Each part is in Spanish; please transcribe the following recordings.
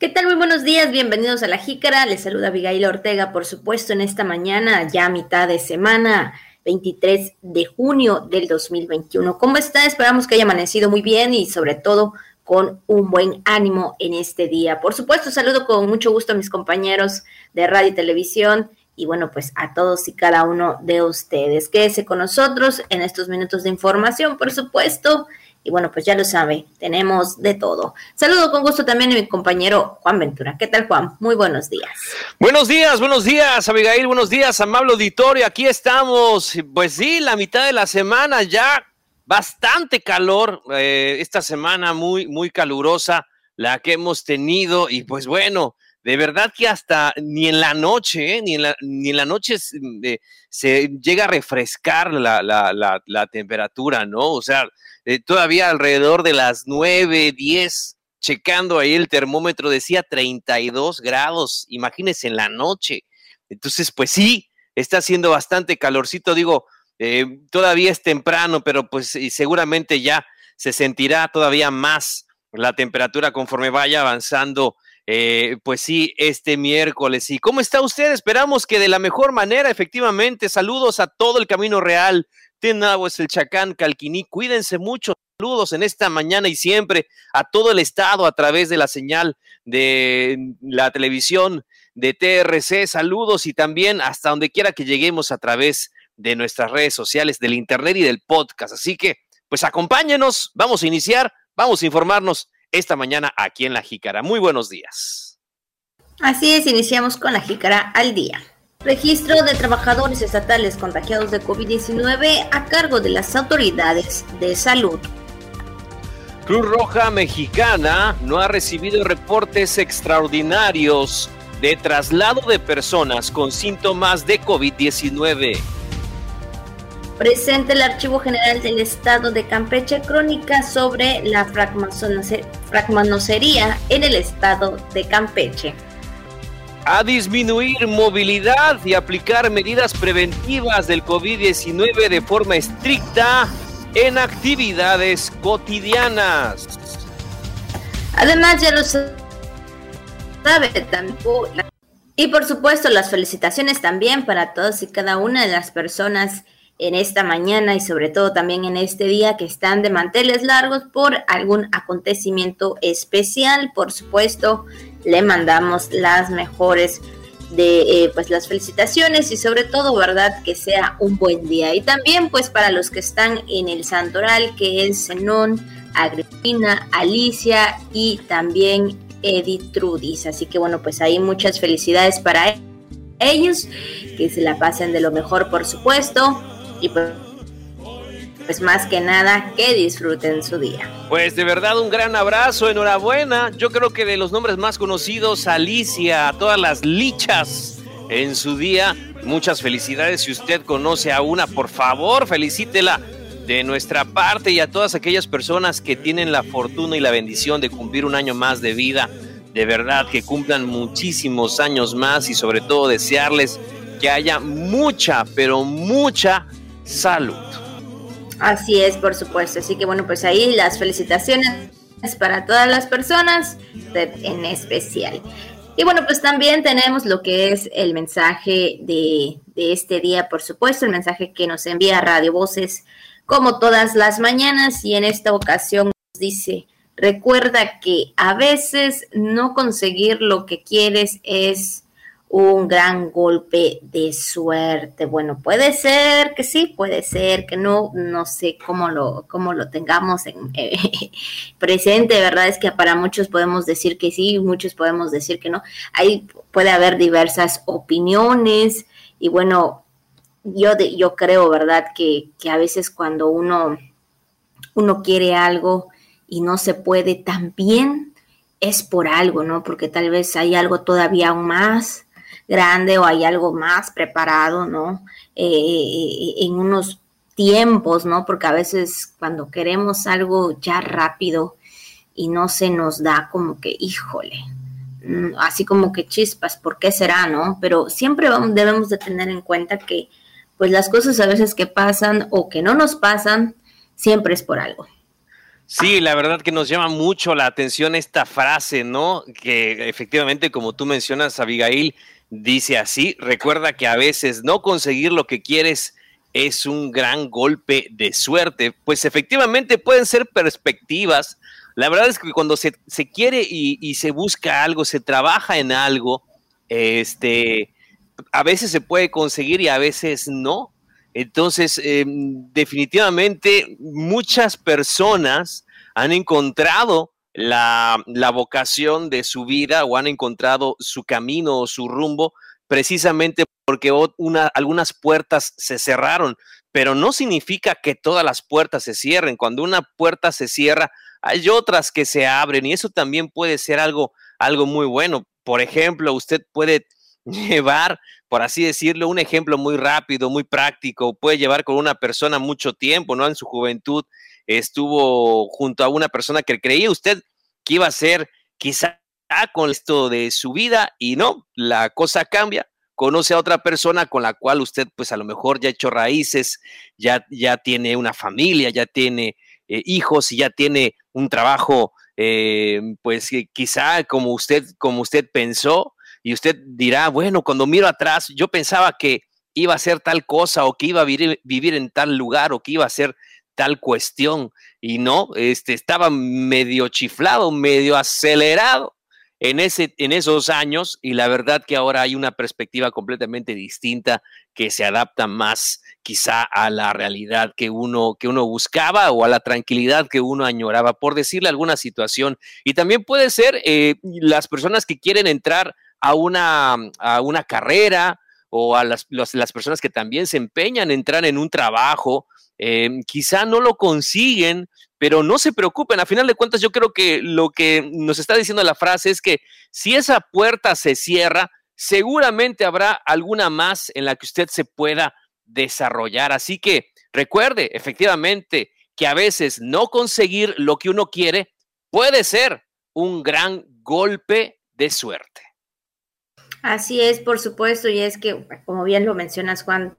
¿Qué tal? Muy buenos días, bienvenidos a La Jícara. Les saluda Abigail Ortega, por supuesto, en esta mañana, ya mitad de semana, 23 de junio del 2021. ¿Cómo está? Esperamos que haya amanecido muy bien y sobre todo con un buen ánimo en este día. Por supuesto, saludo con mucho gusto a mis compañeros de radio y televisión y bueno, pues a todos y cada uno de ustedes. Quédese con nosotros en estos minutos de información, por supuesto. Y bueno, pues ya lo sabe, tenemos de todo. Saludo con gusto también a mi compañero Juan Ventura. ¿Qué tal, Juan? Muy buenos días. Buenos días, buenos días, Abigail. Buenos días, amable auditorio. Aquí estamos. Pues sí, la mitad de la semana ya. Bastante calor. Eh, esta semana muy, muy calurosa la que hemos tenido. Y pues bueno, de verdad que hasta ni en la noche, eh, ni, en la, ni en la noche se, se llega a refrescar la, la, la temperatura, ¿no? O sea, eh, todavía alrededor de las 9, 10, checando ahí el termómetro, decía 32 grados, imagínense en la noche. Entonces, pues sí, está haciendo bastante calorcito, digo, eh, todavía es temprano, pero pues seguramente ya se sentirá todavía más la temperatura conforme vaya avanzando eh, pues sí, este miércoles. ¿Y cómo está usted? Esperamos que de la mejor manera, efectivamente. Saludos a todo el Camino Real, es el Chacán, Calquiní, cuídense mucho. Saludos en esta mañana y siempre a todo el estado a través de la señal de la televisión de TRC. Saludos y también hasta donde quiera que lleguemos a través de nuestras redes sociales, del internet y del podcast. Así que, pues acompáñenos, vamos a iniciar, vamos a informarnos esta mañana aquí en La Jícara. Muy buenos días. Así es, iniciamos con La Jícara al día. Registro de trabajadores estatales contagiados de COVID-19 a cargo de las autoridades de salud. Cruz Roja Mexicana no ha recibido reportes extraordinarios de traslado de personas con síntomas de COVID-19. Presenta el Archivo General del Estado de Campeche crónica sobre la fragmanocería en el estado de Campeche a disminuir movilidad y aplicar medidas preventivas del COVID-19 de forma estricta en actividades cotidianas. Además, ya lo sabe Y por supuesto, las felicitaciones también para todos y cada una de las personas en esta mañana y sobre todo también en este día que están de manteles largos por algún acontecimiento especial. Por supuesto, le mandamos las mejores de eh, pues las felicitaciones y sobre todo verdad que sea un buen día. Y también pues para los que están en el santoral que es Zenón, Agripina, Alicia y también Edith Trudis. Así que bueno pues hay muchas felicidades para ellos que se la pasen de lo mejor por supuesto. Y pues, pues más que nada que disfruten su día. Pues de verdad un gran abrazo, enhorabuena. Yo creo que de los nombres más conocidos, Alicia, todas las lichas en su día, muchas felicidades. Si usted conoce a una, por favor, felicítela de nuestra parte y a todas aquellas personas que tienen la fortuna y la bendición de cumplir un año más de vida. De verdad que cumplan muchísimos años más y sobre todo desearles que haya mucha, pero mucha salud. Así es, por supuesto. Así que bueno, pues ahí las felicitaciones para todas las personas, en especial. Y bueno, pues también tenemos lo que es el mensaje de, de, este día, por supuesto, el mensaje que nos envía Radio Voces como todas las mañanas y en esta ocasión nos dice, recuerda que a veces no conseguir lo que quieres es un gran golpe de suerte. Bueno, puede ser que sí, puede ser que no, no sé cómo lo, cómo lo tengamos en, eh, presente, ¿verdad? Es que para muchos podemos decir que sí, muchos podemos decir que no. Ahí puede haber diversas opiniones y bueno, yo, yo creo, ¿verdad? Que, que a veces cuando uno, uno quiere algo y no se puede tan bien, es por algo, ¿no? Porque tal vez hay algo todavía aún más grande o hay algo más preparado, ¿no? Eh, eh, en unos tiempos, ¿no? Porque a veces cuando queremos algo ya rápido y no se nos da como que, híjole, mm, así como que chispas, ¿por qué será, no? Pero siempre debemos de tener en cuenta que pues las cosas a veces que pasan o que no nos pasan, siempre es por algo. Sí, la verdad que nos llama mucho la atención esta frase, ¿no? Que efectivamente, como tú mencionas, Abigail, dice así, recuerda que a veces no conseguir lo que quieres es un gran golpe de suerte. Pues efectivamente pueden ser perspectivas. La verdad es que cuando se, quiere y, se busca algo, se trabaja en algo, este, a veces se puede conseguir y a veces no. Entonces, em, definitivamente muchas personas han encontrado la, vocación de su vida o han encontrado su camino o su rumbo precisamente porque algunas puertas se cerraron, pero no significa que todas las puertas se cierren. Cuando una puerta se cierra, hay otras que se abren y eso también puede ser algo, algo muy bueno. Por ejemplo, usted puede llevar, por así decirlo, un ejemplo muy rápido, muy práctico, puede llevar con una persona mucho tiempo, ¿no? En su juventud estuvo junto a una persona que creía usted que iba a ser quizá con esto de su vida y no, la cosa cambia, conoce a otra persona con la cual usted pues a lo mejor ya ha hecho raíces, ya, ya tiene una familia, ya tiene eh, hijos y ya tiene un trabajo eh, pues quizá como usted, como usted pensó, y usted dirá, bueno, cuando miro atrás, yo pensaba que iba a ser tal cosa o que iba a vivir, vivir en tal lugar o que iba a ser tal cuestión y no, este, estaba medio chiflado, medio acelerado en, ese, en esos años y la verdad que ahora hay una perspectiva completamente distinta que se adapta más quizá a la realidad que uno, que uno buscaba o a la tranquilidad que uno añoraba, por decirle alguna situación. Y también puede ser eh, las personas que quieren entrar a una, a una carrera o a las, las, personas que también se empeñan en entrar en un trabajo, em, quizá no lo consiguen, pero no se preocupen. A final de cuentas, yo creo que lo que nos está diciendo la frase es que si esa puerta se cierra, seguramente habrá alguna más en la que usted se pueda desarrollar. Así que recuerde, efectivamente, que a veces no conseguir lo que uno quiere puede ser un gran golpe de suerte. Así es, por supuesto, y es que, como bien lo mencionas, Juan,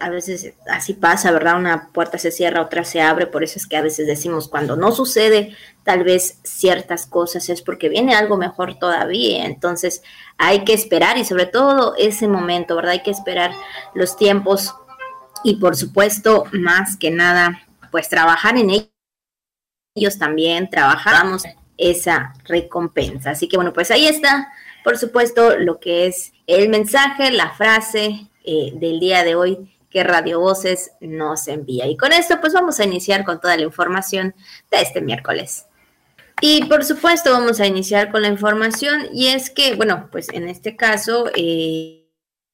a veces así pasa, ¿verdad? Una puerta se cierra, otra se abre, por eso es que a veces decimos, cuando no sucede tal vez ciertas cosas es porque viene algo mejor todavía, entonces hay que esperar y sobre todo ese momento, ¿verdad? Hay que esperar los tiempos y por supuesto, más que nada, pues trabajar en ellos también, trabajamos esa recompensa. Así que bueno, pues ahí está por supuesto, lo que es el mensaje, la frase eh, del día de hoy que Radio Voces nos envía. Y con esto, pues vamos a iniciar con toda la información de este miércoles. Y por supuesto, vamos a iniciar con la información y es que, bueno, pues en este caso, eh,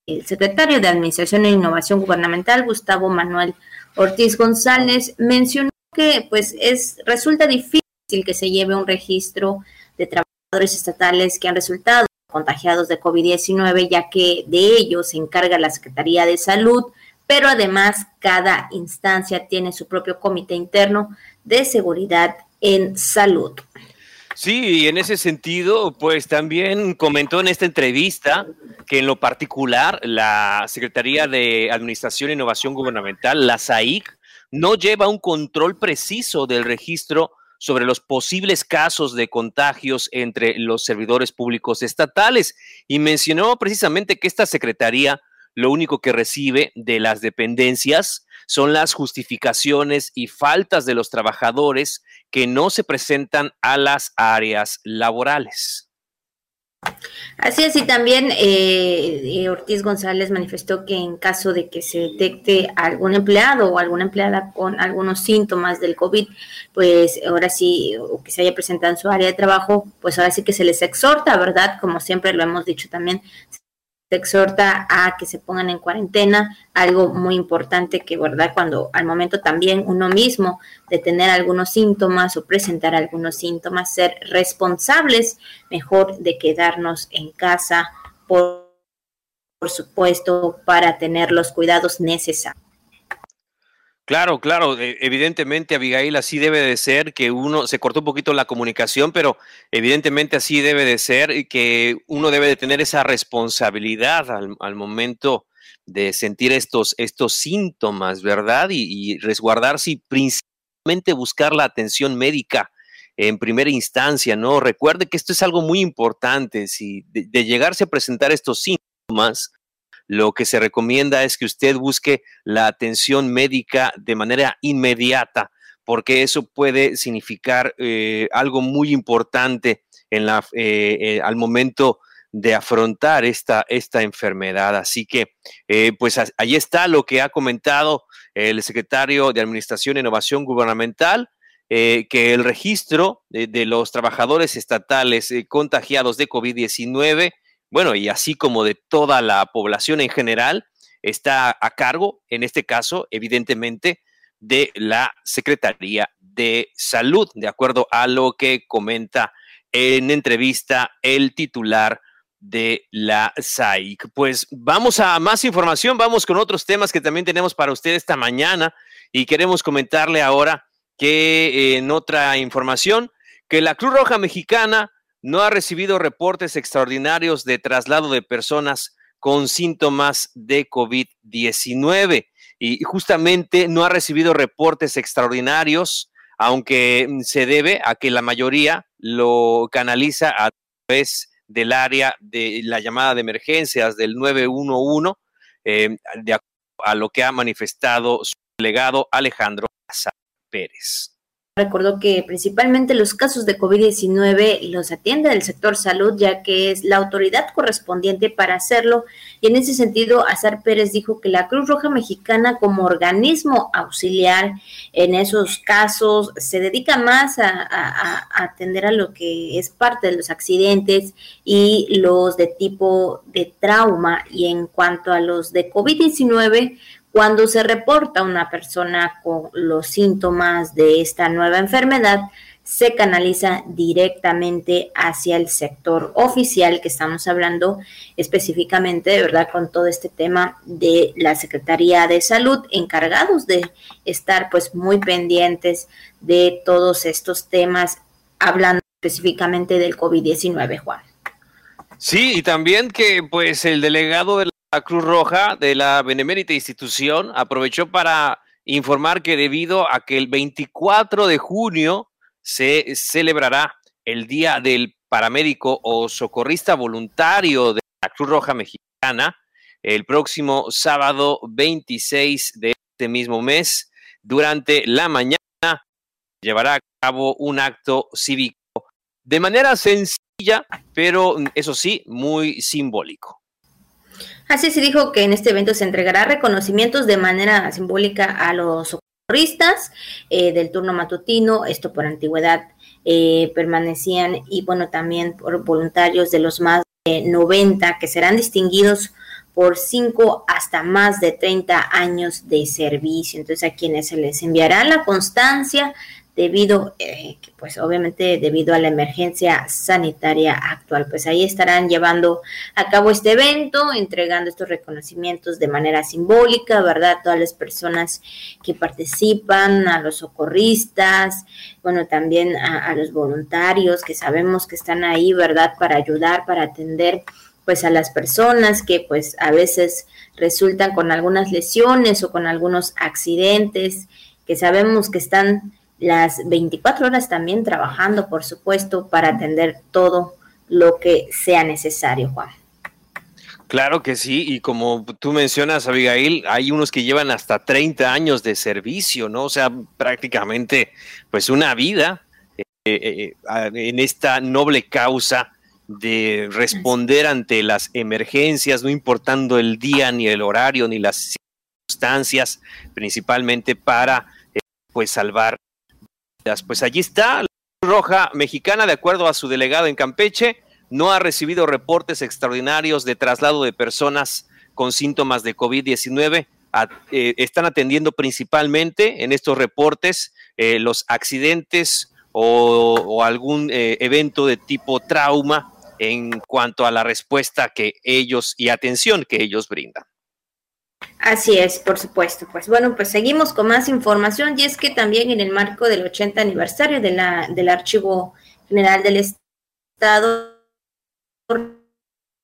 el secretario de Administración e Innovación Gubernamental, Gustavo Manuel Ortiz González, mencionó que pues es resulta difícil que se lleve un registro de trabajadores estatales que han resultado contagiados de COVID-19, ya que de ellos se encarga la Secretaría de Salud, pero además cada instancia tiene su propio comité interno de seguridad en salud. Sí, y en ese sentido, pues también comentó en esta entrevista que en lo particular la Secretaría de Administración e Innovación Gubernamental, la SAIC, no lleva un control preciso del registro sobre los posibles casos de contagios entre los servidores públicos estatales y mencionó precisamente que esta Secretaría lo único que recibe de las dependencias son las justificaciones y faltas de los trabajadores que no se presentan a las áreas laborales. Así es, y también eh, eh, Ortiz González manifestó que en caso de que se detecte algún empleado o alguna empleada con algunos síntomas del COVID, pues ahora sí, o que se haya presentado en su área de trabajo, pues ahora sí que se les exhorta, ¿verdad? Como siempre lo hemos dicho también, exhorta a que se pongan en cuarentena, algo muy importante que, ¿verdad? Cuando al momento también uno mismo de tener algunos síntomas o presentar algunos síntomas, ser responsables, mejor de quedarnos en casa, por, por supuesto, para tener los cuidados necesarios. Claro, claro, e, evidentemente Abigail así debe de ser, que uno se cortó un poquito la comunicación, pero evidentemente así debe de ser y que uno debe de tener esa responsabilidad al, momento de sentir estos, estos síntomas, ¿verdad? Y, y resguardarse y buscar la atención médica en primera instancia, ¿no? Recuerde que esto es algo muy importante. Si de, llegarse a presentar estos síntomas, lo que se recomienda es que usted busque la atención médica de manera inmediata, porque eso puede significar eh, algo muy importante en la, eh, eh, al momento de afrontar esta, esta enfermedad. Así que, pues ahí está lo que ha comentado el secretario de Administración e Innovación Gubernamental, eh, que el registro de, los trabajadores estatales eh, contagiados de COVID-19, bueno, y así como de toda la población en general, está a cargo, en este caso, evidentemente, de la Secretaría de Salud, de acuerdo a lo que comenta en entrevista el titular de la SAIC. Pues vamos a más información, vamos con otros temas que también tenemos para usted esta mañana y queremos comentarle ahora que en otra información, que la Cruz Roja Mexicana no ha recibido reportes extraordinarios de traslado de personas con síntomas de COVID-19 y justamente no ha recibido reportes extraordinarios, aunque se debe a que la mayoría lo canaliza a través del área de la llamada de emergencias del 911, eh, de a lo que ha manifestado su delegado Alejandro Pérez. Recordó que principalmente los casos de COVID-19 los atiende el sector salud, ya que es la autoridad correspondiente para hacerlo. Y en ese sentido, Azar Pérez dijo que la Cruz Roja Mexicana, como organismo auxiliar en esos casos, se dedica más a, a atender a lo que es parte de los accidentes y los de tipo de trauma. Y en cuanto a los de COVID-19, cuando se reporta una persona con los síntomas de esta nueva enfermedad, se canaliza directamente hacia el sector oficial que estamos hablando específicamente, de verdad, con todo este tema de la Secretaría de Salud, encargados de estar pues muy pendientes de todos estos temas, hablando específicamente del COVID-19, Juan. Sí, y también que pues el delegado de Cruz Roja de la benemérita institución aprovechó para informar que debido a que el 24 de junio se celebrará el Día del Paramédico o Socorrista Voluntario de la Cruz Roja Mexicana, el próximo sábado 26 de este mismo mes, durante la mañana, llevará a cabo un acto cívico de manera sencilla, pero eso sí, muy simbólico. Así se dijo que en este evento se entregará reconocimientos de manera simbólica a los socorristas eh, del turno matutino, esto por antigüedad eh, permanecían y bueno, también por voluntarios de los más de 90 que serán distinguidos por 5 hasta más de 30 años de servicio. Entonces a quienes se les enviará la constancia debido, eh, pues obviamente debido a la emergencia sanitaria actual. Pues ahí estarán llevando a cabo este evento, entregando estos reconocimientos de manera simbólica, ¿verdad? Todas las personas que participan, a los socorristas, bueno, también a, a los voluntarios que sabemos que están ahí, ¿verdad? Para ayudar, para atender pues a las personas que pues a veces resultan con algunas lesiones o con algunos accidentes que sabemos que están las 24 horas también trabajando, por supuesto, para atender todo lo que sea necesario, Juan. Claro que sí, y como tú mencionas, Abigail, hay unos que llevan hasta 30 años de servicio, ¿no? O sea, prácticamente, pues una vida eh, eh, eh, en esta noble causa de responder ante las emergencias, no importando el día, ni el horario, ni las circunstancias, principalmente para, pues, salvar pues allí está, la Cruz Roja Mexicana, de acuerdo a su delegado en Campeche, no ha recibido reportes extraordinarios de traslado de personas con síntomas de COVID-19. Eh, están atendiendo principalmente en estos reportes eh, los accidentes o, algún eh, evento de tipo trauma en cuanto a la respuesta que ellos y atención que ellos brindan. Así es, por supuesto. Pues bueno, pues seguimos con más información y es que también en el marco del 80 aniversario de la, del Archivo General del Estado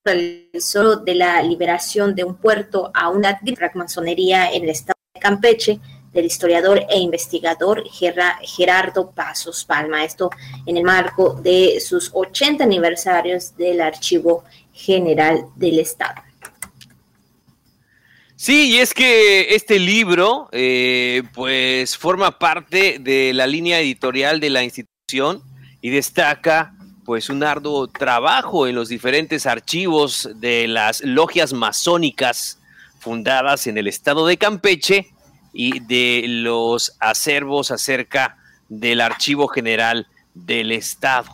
realizó de la liberación de un puerto a una francmasonería en el estado de Campeche, del historiador e investigador Gerardo Pasos Palma. Esto en el marco de sus 80 aniversarios del Archivo General del Estado. Sí, y es que este libro, eh, pues, forma parte de la línea editorial de la institución y destaca, pues, un arduo trabajo en los diferentes archivos de las logias masónicas fundadas en el estado de Campeche y de los acervos acerca del Archivo General del Estado.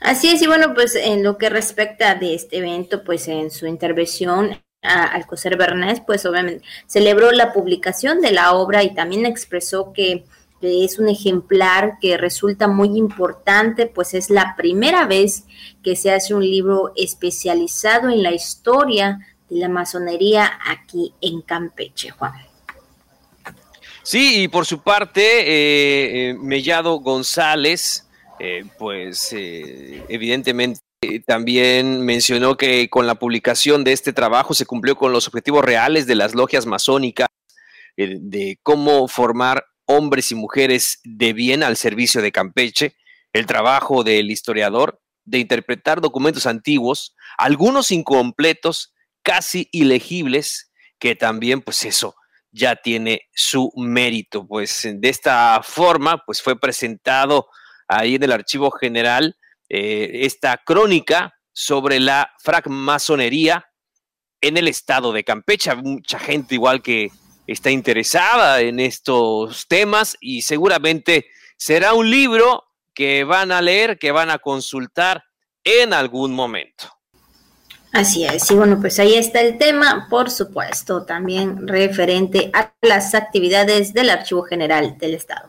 Así es, y bueno, pues en lo que respecta de este evento, pues en su intervención Alcocer Bernés, pues obviamente celebró la publicación de la obra y también expresó que es un ejemplar que resulta muy importante, pues es la primera vez que se hace un libro especializado en la historia de la masonería aquí en Campeche, Juan. Sí, y por su parte, eh, eh, Mellado González, eh, pues evidentemente también mencionó que con la publicación de este trabajo se cumplió con los objetivos reales de las logias masónicas, de cómo formar hombres y mujeres de bien al servicio de Campeche, el trabajo del historiador de interpretar documentos antiguos, algunos incompletos, casi ilegibles, que también pues eso ya tiene su mérito. Pues de esta forma pues fue presentado ahí en el Archivo General eh, esta crónica sobre la francmasonería en el estado de Campeche. Mucha gente igual que está interesada en estos temas y seguramente será un libro que van a leer, que van a consultar en algún momento. Así es, y bueno, pues ahí está el tema, por supuesto, también referente a las actividades del Archivo General del Estado.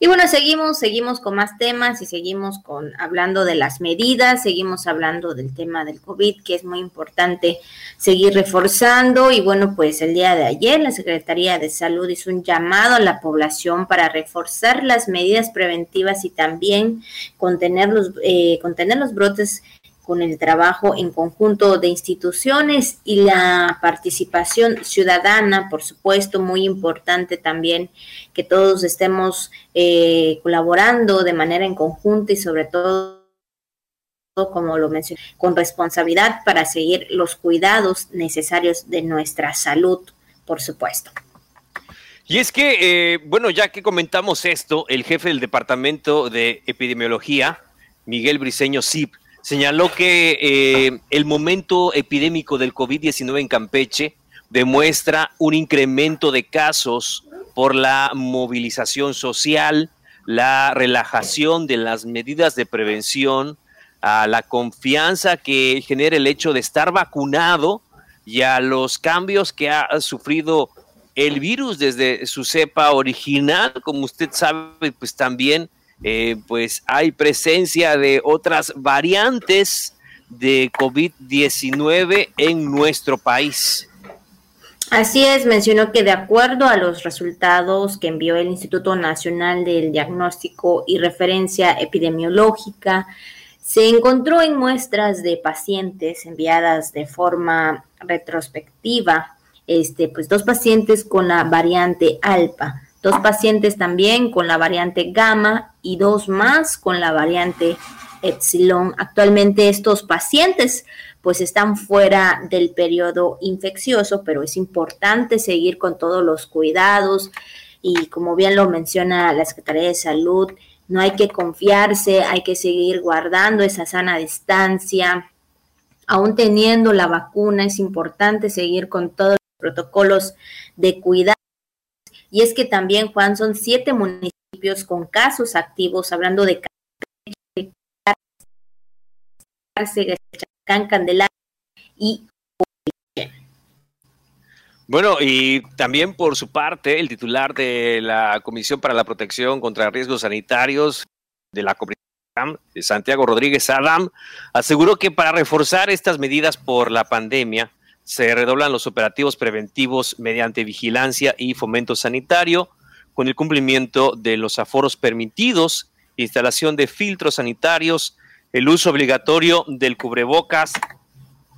Y bueno, seguimos, seguimos con más temas y seguimos con hablando de las medidas, seguimos hablando del tema del COVID, que es muy importante seguir reforzando. Y bueno, pues el día de ayer la Secretaría de Salud hizo un llamado a la población para reforzar las medidas preventivas y también contener los, eh, contener los brotes con el trabajo en conjunto de instituciones y la participación ciudadana, por supuesto, muy importante también que todos estemos eh, colaborando de manera en conjunto y sobre todo como lo mencioné, con responsabilidad para seguir los cuidados necesarios de nuestra salud, por supuesto. Y es que, eh, bueno, ya que comentamos esto, el jefe del Departamento de Epidemiología, Miguel Briceño Zip, señaló que eh, el momento epidémico del COVID-19 en Campeche demuestra un incremento de casos por la movilización social, la relajación de las medidas de prevención, a la confianza que genera el hecho de estar vacunado y a los cambios que ha sufrido el virus desde su cepa original, como usted sabe, pues también eh, pues hay presencia de otras variantes de COVID-19 en nuestro país. Así es, mencionó que de acuerdo a los resultados que envió el Instituto Nacional del Diagnóstico y Referencia Epidemiológica, se encontró en muestras de pacientes enviadas de forma retrospectiva, este, pues dos pacientes con la variante alfa, dos pacientes también con la variante gamma y dos más con la variante epsilon. Actualmente estos pacientes pues están fuera del periodo infeccioso, pero es importante seguir con todos los cuidados y como bien lo menciona la Secretaría de Salud, no hay que confiarse, hay que seguir guardando esa sana distancia. Aún teniendo la vacuna, es importante seguir con todos los protocolos de cuidado y es que también, Juan, son siete municipios con casos activos, hablando de Candelaria y bueno, y también por su parte, el titular de la Comisión para la Protección contra Riesgos Sanitarios de la Comisión, Santiago Rodríguez Adam, aseguró que para reforzar estas medidas por la pandemia, se redoblan los operativos preventivos mediante vigilancia y fomento sanitario, con el cumplimiento de los aforos permitidos, instalación de filtros sanitarios, el uso obligatorio del cubrebocas,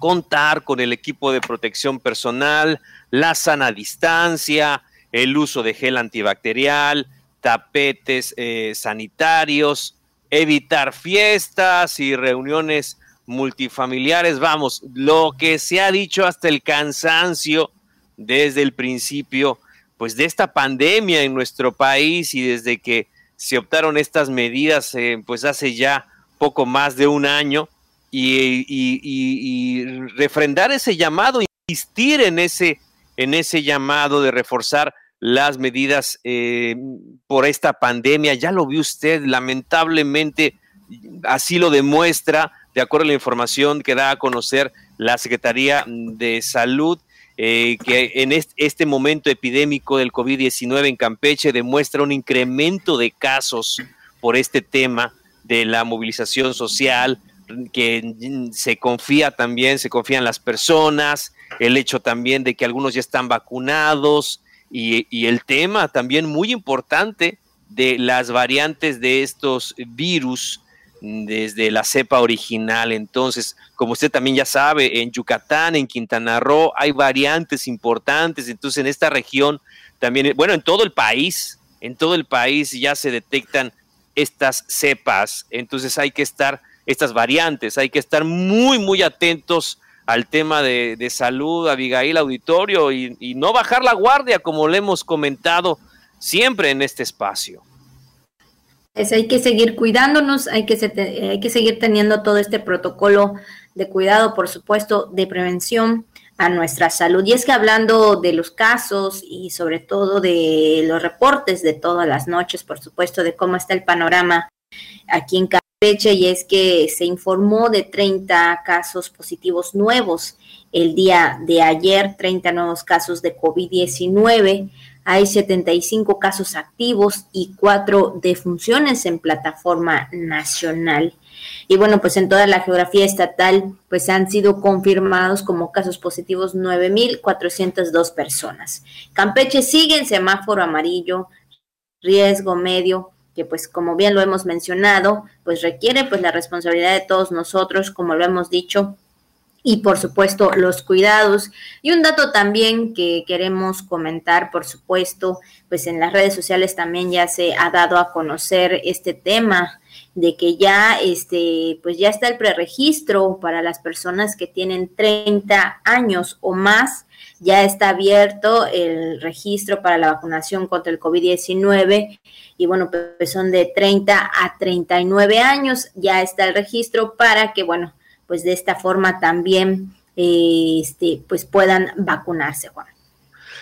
contar con el equipo de protección personal, la sana distancia, el uso de gel antibacterial, tapetes eh, sanitarios, evitar fiestas y reuniones multifamiliares, vamos, lo que se ha dicho hasta el cansancio desde el principio, pues de esta pandemia en nuestro país y desde que se optaron estas medidas, eh, pues hace ya poco más de un año, y, refrendar ese llamado, insistir en ese, en ese llamado de reforzar las medidas eh, por esta pandemia. Ya lo vio usted, lamentablemente así lo demuestra, de acuerdo a la información que da a conocer la Secretaría de Salud, eh, que en este, momento epidémico del COVID-19 en Campeche demuestra un incremento de casos por este tema de la movilización social, que se confía también, se confían las personas, el hecho también de que algunos ya están vacunados y el tema también muy importante de las variantes de estos virus desde la cepa original. Entonces, como usted también ya sabe, en Yucatán, en Quintana Roo, hay variantes importantes. Entonces, en esta región también, bueno, en todo el país, en todo el país ya se detectan estas cepas. Entonces, hay que estar, estas variantes, hay que estar muy, muy atentos al tema de, salud, Abigail Auditorio, y no bajar la guardia, como le hemos comentado siempre en este espacio hay que seguir cuidándonos, hay que, hay que seguir teniendo todo este protocolo de cuidado, por supuesto, de prevención a nuestra salud. Y es que hablando de los casos y sobre todo de los reportes de todas las noches, por supuesto, de cómo está el panorama aquí en Campeche, y es que se informó de 30 casos positivos nuevos el día de ayer, 30 nuevos casos de COVID-19 hay 75 casos activos y cuatro defunciones en plataforma nacional. Y bueno, pues en toda la geografía estatal, pues han sido confirmados como casos positivos 9.402 personas. Campeche sigue en semáforo amarillo, riesgo medio, pues como bien lo hemos mencionado, pues requiere pues la responsabilidad de todos nosotros, como lo hemos dicho, y por supuesto los cuidados. Y un dato también que queremos comentar, por supuesto, pues en las redes sociales también ya se ha dado a conocer este tema de que ya este pues ya está el preregistro para las personas que tienen 30 años o más, ya está abierto el registro para la vacunación contra el COVID-19 y bueno, pues son de 30 a 39 años, ya está el registro para que bueno, pues de esta forma también este, pues puedan vacunarse, Juan.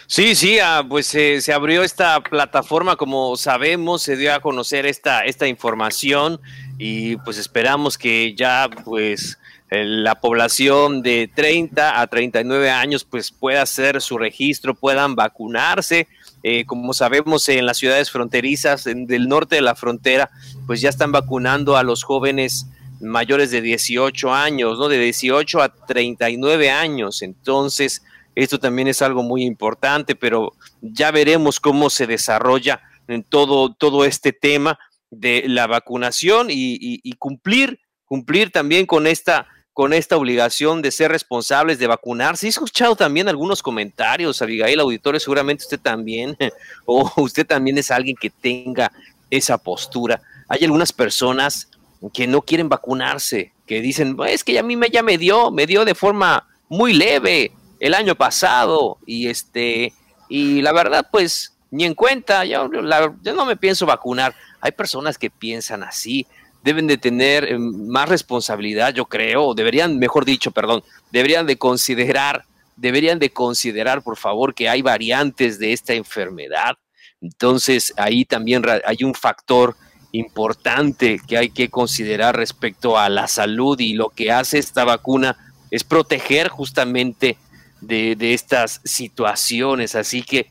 Sí, sí, ah, pues se abrió esta plataforma, como sabemos, se dio a conocer esta, esta información y pues esperamos que ya pues la población de 30 a 39 años pues pueda hacer su registro, puedan vacunarse. Eh, como sabemos, en las ciudades fronterizas en, del norte de la frontera, pues ya están vacunando a los jóvenes mayores de 18 años, ¿no? De 18 a 39 años. Entonces, esto también es algo muy importante, pero ya veremos cómo se desarrolla en todo, todo este tema de la vacunación y, cumplir, cumplir también con esta, con esta obligación de ser responsables de vacunarse. He escuchado también algunos comentarios, Abigail, auditores, seguramente usted también, o usted también es alguien que tenga esa postura. Hay algunas personas que no quieren vacunarse, que dicen, es que a mí me, ya me dio, me dio de forma muy leve el año pasado y este y la verdad pues ni en cuenta, yo, no me pienso vacunar. Hay personas que piensan así, deben de tener eh, más responsabilidad, yo creo, deberían, mejor dicho, perdón, deberían de considerar, deberían de considerar, por favor, que hay variantes de esta enfermedad. Entonces, ahí también hay un factor importante que hay que considerar respecto a la salud y lo que hace esta vacuna es proteger justamente de, estas situaciones. Así que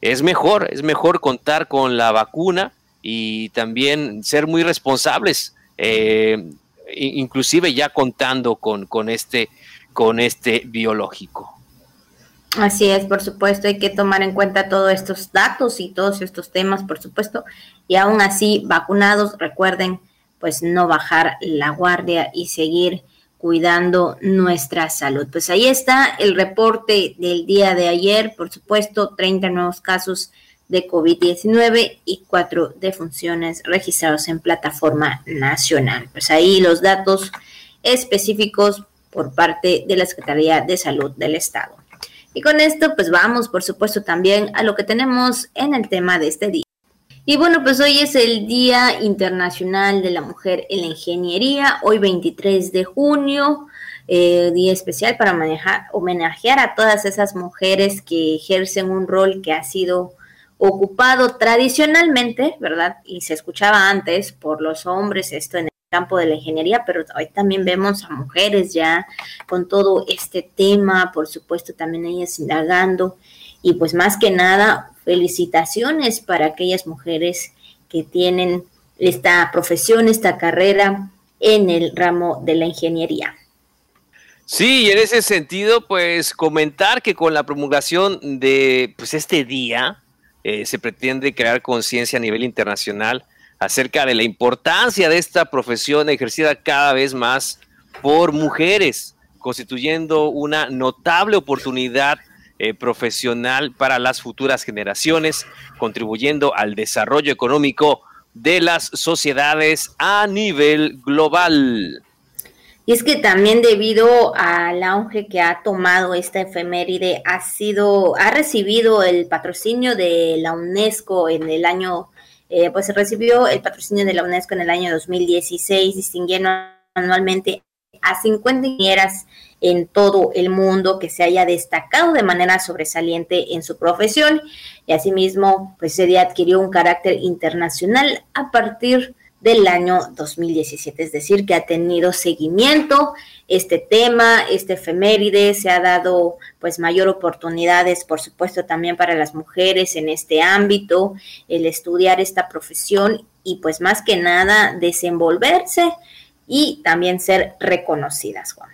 es mejor, es mejor contar con la vacuna y también ser muy responsables, eh, inclusive ya contando con, con, este, con este biológico. Así es, por supuesto, hay que tomar en cuenta todos estos datos y todos estos temas, por supuesto, y aún así, vacunados, recuerden, pues no bajar la guardia y seguir cuidando nuestra salud. Pues ahí está el reporte del día de ayer, por supuesto, 30 nuevos casos de COVID-19 y cuatro defunciones registrados en plataforma nacional. Pues ahí los datos específicos por parte de la Secretaría de Salud del Estado. Y con esto, pues vamos, por supuesto, también a lo que tenemos en el tema de este día. Y bueno, pues hoy es el Día Internacional de la Mujer en la Ingeniería, hoy 23 de junio, eh, día especial para homenajear a todas esas mujeres que ejercen un rol que ha sido ocupado tradicionalmente, ¿verdad? Y se escuchaba antes por los hombres esto en el campo de la ingeniería, pero hoy también vemos a mujeres ya con todo este tema, por supuesto también ellas indagando y pues más que nada felicitaciones para aquellas mujeres que tienen esta profesión, esta carrera en el ramo de la ingeniería. Sí, y en ese sentido, pues comentar que con la promulgación de pues, este día eh, se pretende crear conciencia a nivel internacional acerca de la importancia de esta profesión ejercida cada vez más por mujeres, constituyendo una notable oportunidad eh, profesional para las futuras generaciones, contribuyendo al desarrollo económico de las sociedades a nivel global. Y es que también debido al auge que ha tomado esta efeméride, ha sido, ha recibido el patrocinio de la UNESCO en el año, eh, pues recibió el patrocinio de la UNESCO en el año 2016, distinguiendo anualmente a 50 ingenieras en todo el mundo que se haya destacado de manera sobresaliente en su profesión. Y asimismo pues día adquirió un carácter internacional a partir del año 2017, es decir, que ha tenido seguimiento este tema, este efeméride, se ha dado pues mayor oportunidades, por supuesto, también para las mujeres en este ámbito, el estudiar esta profesión y pues más que nada desenvolverse y también ser reconocidas, Juan.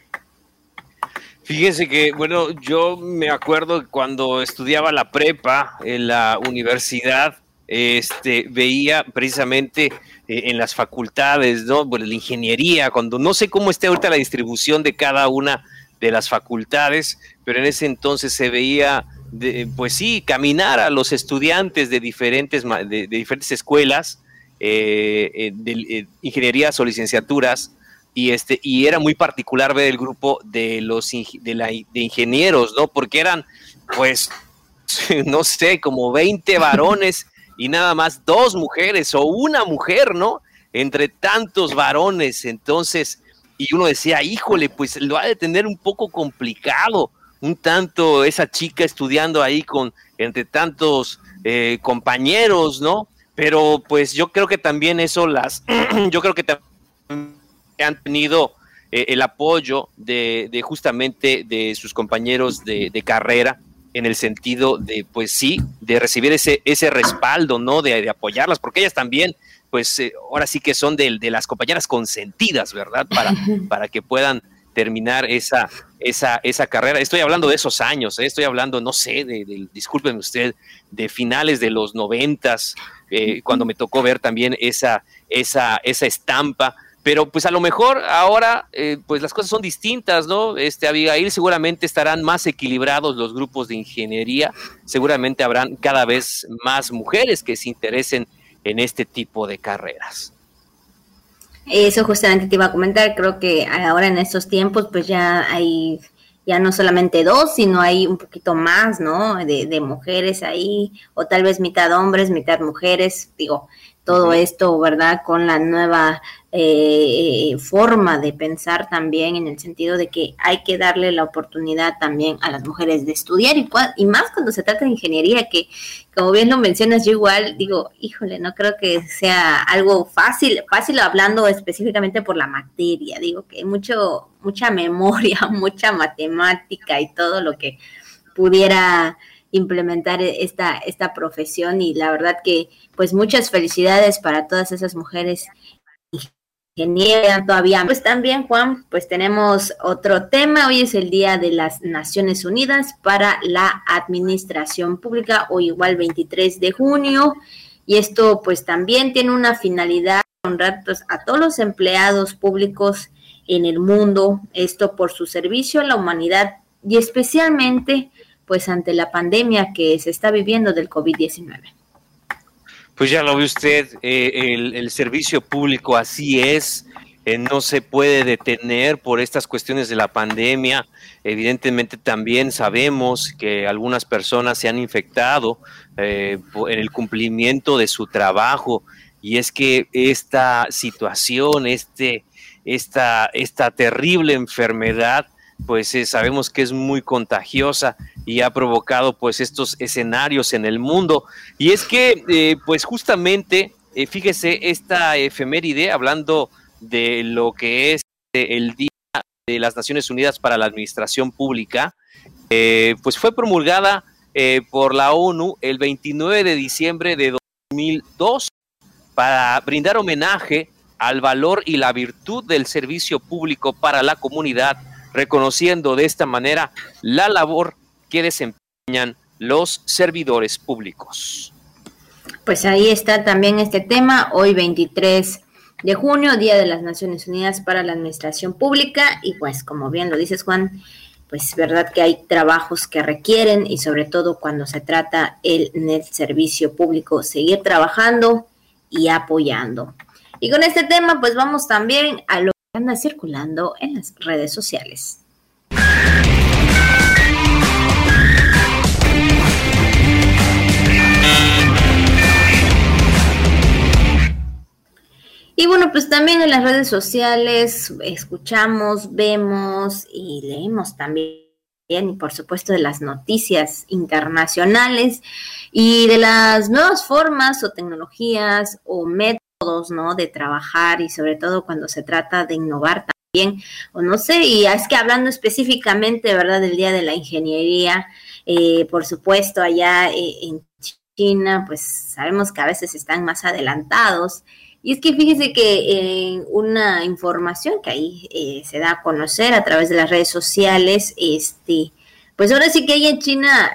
Fíjense que, bueno, yo me acuerdo cuando estudiaba la prepa en la universidad, este, veía precisamente eh, en las facultades, ¿no? Bueno, la ingeniería, cuando no sé cómo esté ahorita la distribución de cada una de las facultades, pero en ese entonces se veía, pues sí, caminar a los estudiantes de diferentes, de, diferentes escuelas, eh, eh, de ingenierías o licenciaturas, y este y era muy particular ver el grupo de los de, la, de ingenieros, ¿no? Porque eran pues no sé, como 20 varones y nada más dos mujeres o una mujer, ¿no? Entre tantos varones, entonces y uno decía, "Híjole, pues lo ha de tener un poco complicado." Un tanto esa chica estudiando ahí con entre tantos eh, compañeros, ¿no? Pero pues yo creo que también eso las, yo creo que también han tenido eh, el apoyo de, justamente de sus compañeros de, carrera en el sentido de, pues sí, de recibir ese, ese respaldo, ¿no? De, apoyarlas, porque ellas también, pues eh, ahora sí que son de, las compañeras consentidas, ¿verdad? Para, para que puedan terminar esa, esa, esa carrera. Estoy hablando de esos años, ¿eh? estoy hablando, no sé, de, disculpen usted, de finales de los noventas, cuando me tocó ver también esa, esa, esa estampa pero pues a lo mejor ahora eh, pues las cosas son distintas, ¿no? Este Abigail seguramente estarán más equilibrados los grupos de ingeniería, seguramente habrán cada vez más mujeres que se interesen en este tipo de carreras. Eso justamente te iba a comentar, creo que ahora en estos tiempos pues ya hay ya no solamente dos, sino hay un poquito más, ¿no? De, de mujeres ahí, o tal vez mitad hombres, mitad mujeres, digo, todo esto, ¿verdad? Con la nueva eh, forma de pensar también en el sentido de que hay que darle la oportunidad también a las mujeres de estudiar y, y más cuando se trata de ingeniería, que como bien lo mencionas, yo igual digo, híjole, no creo que sea algo fácil, fácil hablando específicamente por la materia, digo que mucho, mucha memoria, mucha matemática y todo lo que pudiera implementar esta, esta profesión y la verdad que pues muchas felicidades para todas esas mujeres ingenieras todavía. Pues también Juan, pues tenemos otro tema, hoy es el Día de las Naciones Unidas para la Administración Pública o igual 23 de junio y esto pues también tiene una finalidad honrar pues, a todos los empleados públicos en el mundo, esto por su servicio a la humanidad y especialmente pues ante la pandemia que se está viviendo del COVID-19. Pues ya lo ve usted, eh, el, servicio público así es, eh, no se puede detener por estas cuestiones de la pandemia. Evidentemente también sabemos que algunas personas se han infectado eh, en el cumplimiento de su trabajo y es que esta situación, este, esta, esta terrible enfermedad, pues sabemos que es muy contagiosa y ha provocado pues estos escenarios en el mundo. Y es que eh, pues justamente, eh, fíjese, esta efeméride, hablando de lo que es eh, el Día de las Naciones Unidas para la Administración Pública, pues fue promulgada por la ONU el 29 de diciembre de 2002 para brindar homenaje al valor y la virtud del servicio público para la comunidad reconociendo de esta manera la labor que desempeñan los servidores públicos. Pues ahí está también este tema, hoy 23 de junio, Día de las Naciones Unidas para la Administración Pública, y pues como bien lo dices Juan, pues verdad que hay trabajos que requieren y sobre todo cuando se trata el, servicio público, seguir trabajando y apoyando. Y con este tema pues vamos también a anda circulando en las redes sociales. Y bueno, pues también en las redes sociales escuchamos, vemos y leemos también, y por supuesto, de las noticias internacionales y de las nuevas formas o tecnologías o métodos ¿no? De trabajar y sobre todo cuando se trata de innovar también, o no sé, y es que hablando específicamente, ¿verdad?, del Día de la Ingeniería, eh, por supuesto, allá eh, en China, pues sabemos que a veces están más adelantados. Y es que fíjese que eh, una información que ahí se da a conocer a través de las redes sociales, este, pues ahora sí que ahí en China,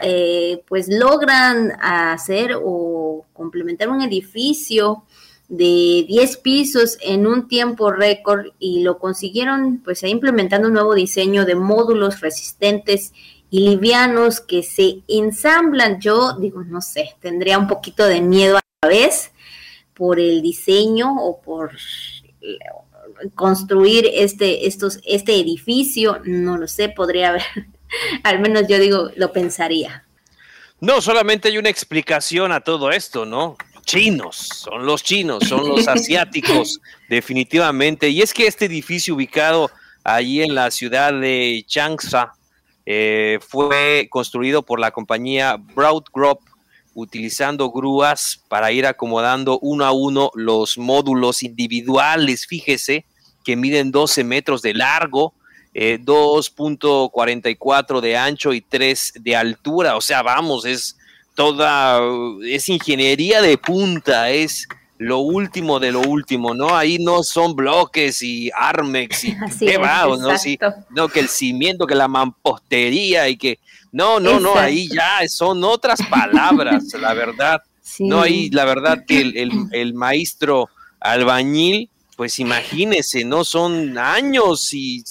pues logran hacer o complementar un edificio de 10 pisos en un tiempo récord y lo consiguieron pues implementando un nuevo diseño de módulos resistentes y livianos que se ensamblan. Yo digo, no sé, tendría un poquito de miedo a la vez por el diseño o por construir este, estos, este edificio, no lo sé, podría haber, al menos yo digo, lo pensaría. No, solamente hay una explicación a todo esto, ¿no? Chinos, son los chinos, son los asiáticos, definitivamente. Y es que este edificio ubicado allí en la ciudad de Changsha eh, fue construido por la compañía Broad Group utilizando grúas para ir acomodando uno a uno los módulos individuales, fíjese, que miden 12 metros de largo, 2.44 eh, de ancho y 3 de altura. O sea, vamos, es toda, es ingeniería de punta, es lo último de lo último, ¿no? Ahí no son bloques y Armex y qué va, ¿no? Sí, no, que el cimiento, que la mampostería y que, no, no, no, ahí ya son otras palabras, la verdad. No, ahí la verdad que el, el, maestro albañil, pues imagínese, ¿no? Son años y,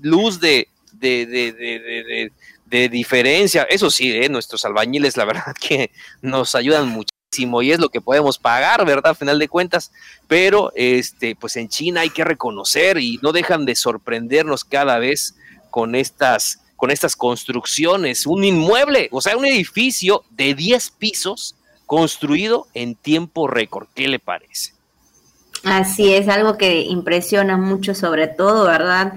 luz de, de, de, de de diferencia. Eso sí, ¿eh? nuestros albañiles, la verdad que nos ayudan muchísimo y es lo que podemos pagar, ¿verdad? A final de cuentas. Pero, este, pues en China hay que reconocer y no dejan de sorprendernos cada vez con estas, con estas construcciones. Un inmueble, o sea, un edificio de 10 pisos construido en tiempo récord. ¿Qué le parece? Así es, algo que impresiona mucho sobre todo, ¿verdad?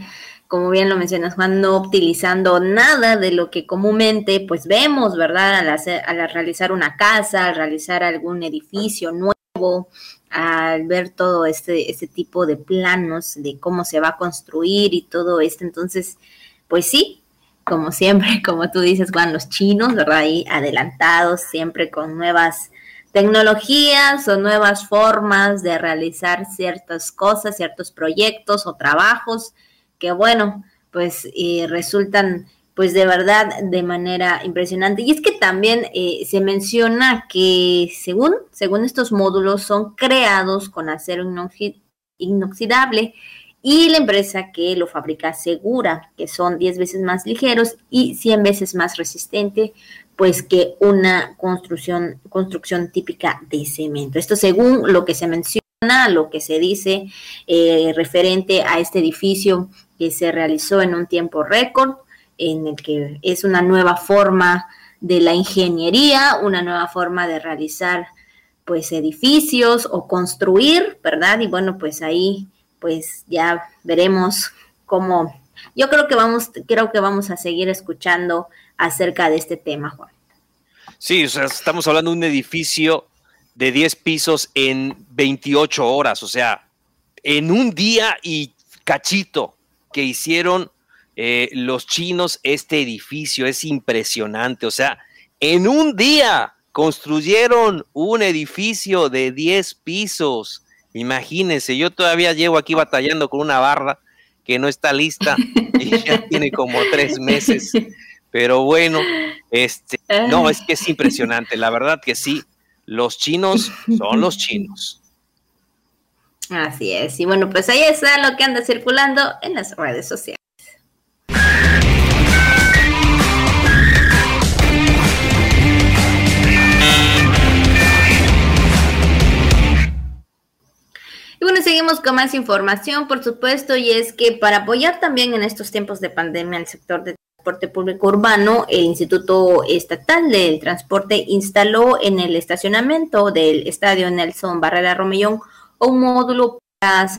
Como bien lo mencionas, Juan, no utilizando nada de lo que comúnmente pues vemos, ¿verdad? Al, hacer, al realizar una casa, al realizar algún edificio nuevo, al ver todo este, este tipo de planos de cómo se va a construir y todo esto. Entonces, pues sí, como siempre, como tú dices, Juan, los chinos, ¿verdad? Ahí adelantados, siempre con nuevas tecnologías o nuevas formas de realizar ciertas cosas, ciertos proyectos o trabajos que bueno, pues resultan pues de verdad de manera impresionante. Y es que también eh, se menciona que según, según estos módulos son creados con acero inoxidable y la empresa que lo fabrica asegura que son 10 veces más ligeros y 100 veces más resistente pues que una construcción, construcción típica de cemento. Esto según lo que se menciona, lo que se dice eh, referente a este edificio que se realizó en un tiempo récord, en el que es una nueva forma de la ingeniería, una nueva forma de realizar pues edificios o construir, ¿verdad? Y bueno, pues ahí pues ya veremos cómo yo creo que vamos creo que vamos a seguir escuchando acerca de este tema, Juan. Sí, o sea, estamos hablando de un edificio de 10 pisos en 28 horas, o sea, en un día y cachito que hicieron eh, los chinos este edificio, es impresionante, o sea, en un día construyeron un edificio de 10 pisos. Imagínense, yo todavía llevo aquí batallando con una barra que no está lista y ya tiene como tres meses. Pero bueno, este, no, es que es impresionante, la verdad que sí, los chinos son los chinos. Así es, y bueno, pues ahí está lo que anda circulando en las redes sociales. Y bueno, seguimos con más información, por supuesto, y es que para apoyar también en estos tiempos de pandemia al sector de transporte público urbano, el Instituto Estatal del Transporte instaló en el estacionamiento del Estadio Nelson Barrera Romellón un módulo para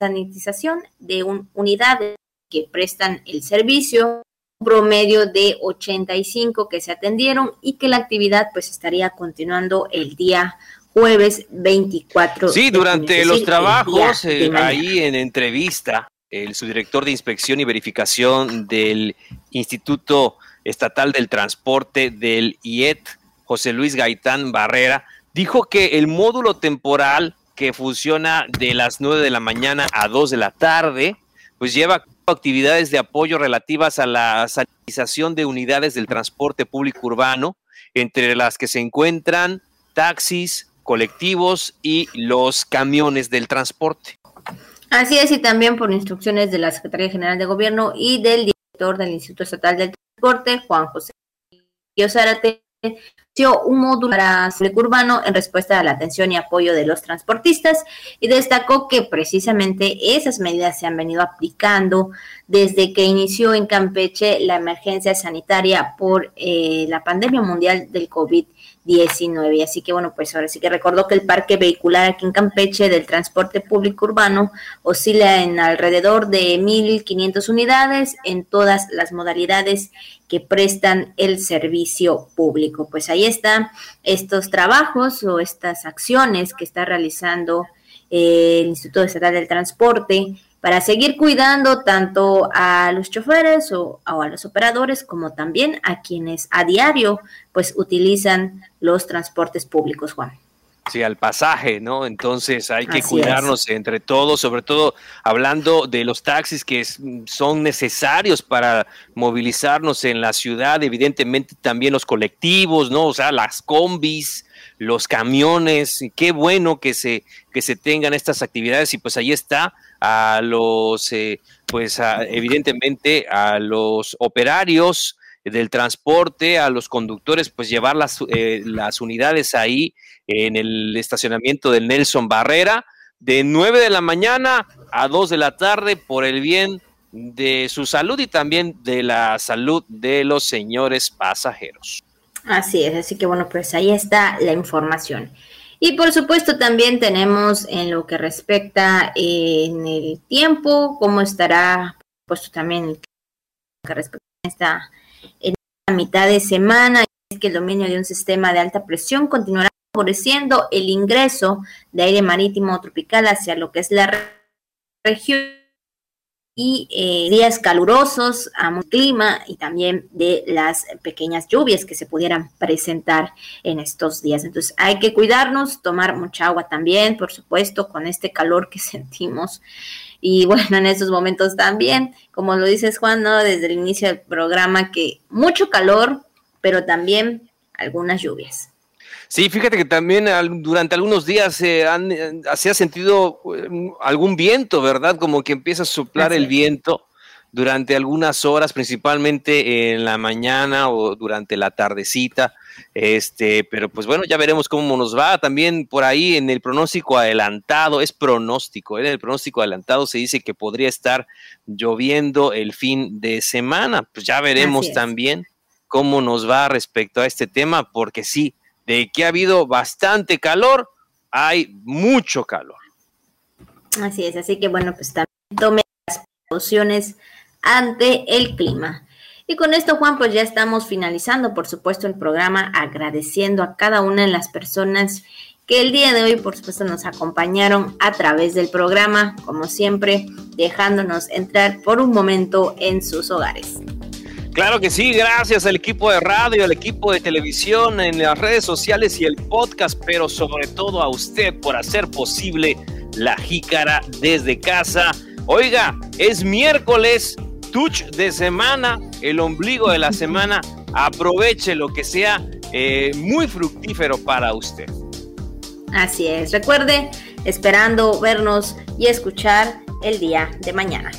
sanitización de unidades que prestan el servicio, un promedio de 85 que se atendieron y que la actividad pues estaría continuando el día jueves 24. Sí, durante los trabajos, eh, ahí en entrevista, el subdirector de inspección y verificación del Instituto Estatal del Transporte del IET, José Luis Gaitán Barrera, dijo que el módulo temporal que funciona de las 9 de la mañana a 2 de la tarde, pues lleva actividades de apoyo relativas a la sanitización de unidades del transporte público urbano, entre las que se encuentran taxis, colectivos y los camiones del transporte. Así es, y también por instrucciones de la Secretaría General de Gobierno y del director del Instituto Estatal del Transporte, Juan José Zárate, un módulo para público urbano en respuesta a la atención y apoyo de los transportistas y destacó que precisamente esas medidas se han venido aplicando desde que inició en Campeche la emergencia sanitaria por eh, la pandemia mundial del COVID-19. 19. Así que bueno, pues ahora sí que recordó que el parque vehicular aquí en Campeche del transporte público urbano oscila en alrededor de 1.500 unidades en todas las modalidades que prestan el servicio público. Pues ahí están estos trabajos o estas acciones que está realizando eh, el Instituto Estatal del Transporte para seguir cuidando tanto a los choferes o, a los operadores como también a quienes a diario pues utilizan los transportes públicos, Juan. Sí, al pasaje, ¿no? Entonces hay que cuidarnos entre todos, sobre todo hablando de los taxis que son necesarios para movilizarnos en la ciudad, evidentemente también los colectivos, ¿no? O sea, las combis, los camiones, qué bueno que se, que se tengan estas actividades y pues ahí está a los, eh, pues evidentemente a los operarios del transporte, a los conductores, pues llevar las, eh, las unidades ahí en el estacionamiento del Nelson Barrera de 9 de la mañana a 2 de la tarde por el bien de su salud y también de la salud de los señores pasajeros. Así es, así que bueno, pues ahí está la información. Y por supuesto también tenemos en lo que respecta en el tiempo, cómo estará puesto también en lo que respecta a esta en la mitad de semana, es que el dominio de un sistema de alta presión continuará favoreciendo el ingreso de aire marítimo tropical hacia lo que es la región y eh, días calurosos a un clima y también de las pequeñas lluvias que se pudieran presentar en estos días. Entonces hay que cuidarnos, tomar mucha agua también, por supuesto, con este calor que sentimos. Y bueno, en estos momentos también, como lo dices Juan, ¿no? desde el inicio del programa, que mucho calor, pero también algunas lluvias. Sí, fíjate que también durante algunos días se, han, se ha sentido eh, algún viento, ¿verdad? Como que empieza a soplar el viento durante algunas horas, principalmente en la mañana o durante la tardecita. Este, pero pues bueno, ya veremos cómo nos va. También por ahí en el pronóstico adelantado, es pronóstico, ¿eh? en el pronóstico adelantado se dice que podría estar lloviendo el fin de semana. Pues ya veremos también cómo nos va respecto a este tema, porque sí, de que ha habido bastante calor, hay mucho calor. Así es, así que bueno, pues también tome las precauciones ante el clima. Y con esto, Juan, pues ya estamos finalizando, por supuesto, el programa, agradeciendo a cada una de las personas que el día de hoy, por supuesto, nos acompañaron a través del programa, como siempre, dejándonos entrar por un momento en sus hogares. Claro que sí, gracias al equipo de radio, al equipo de televisión, en las redes sociales y el podcast, pero sobre todo a usted por hacer posible la jícara desde casa. Oiga, es miércoles, touch de semana, el ombligo de la semana. Aproveche lo que sea eh, muy fructífero para usted. Así es, recuerde, esperando vernos y escuchar el día de mañana.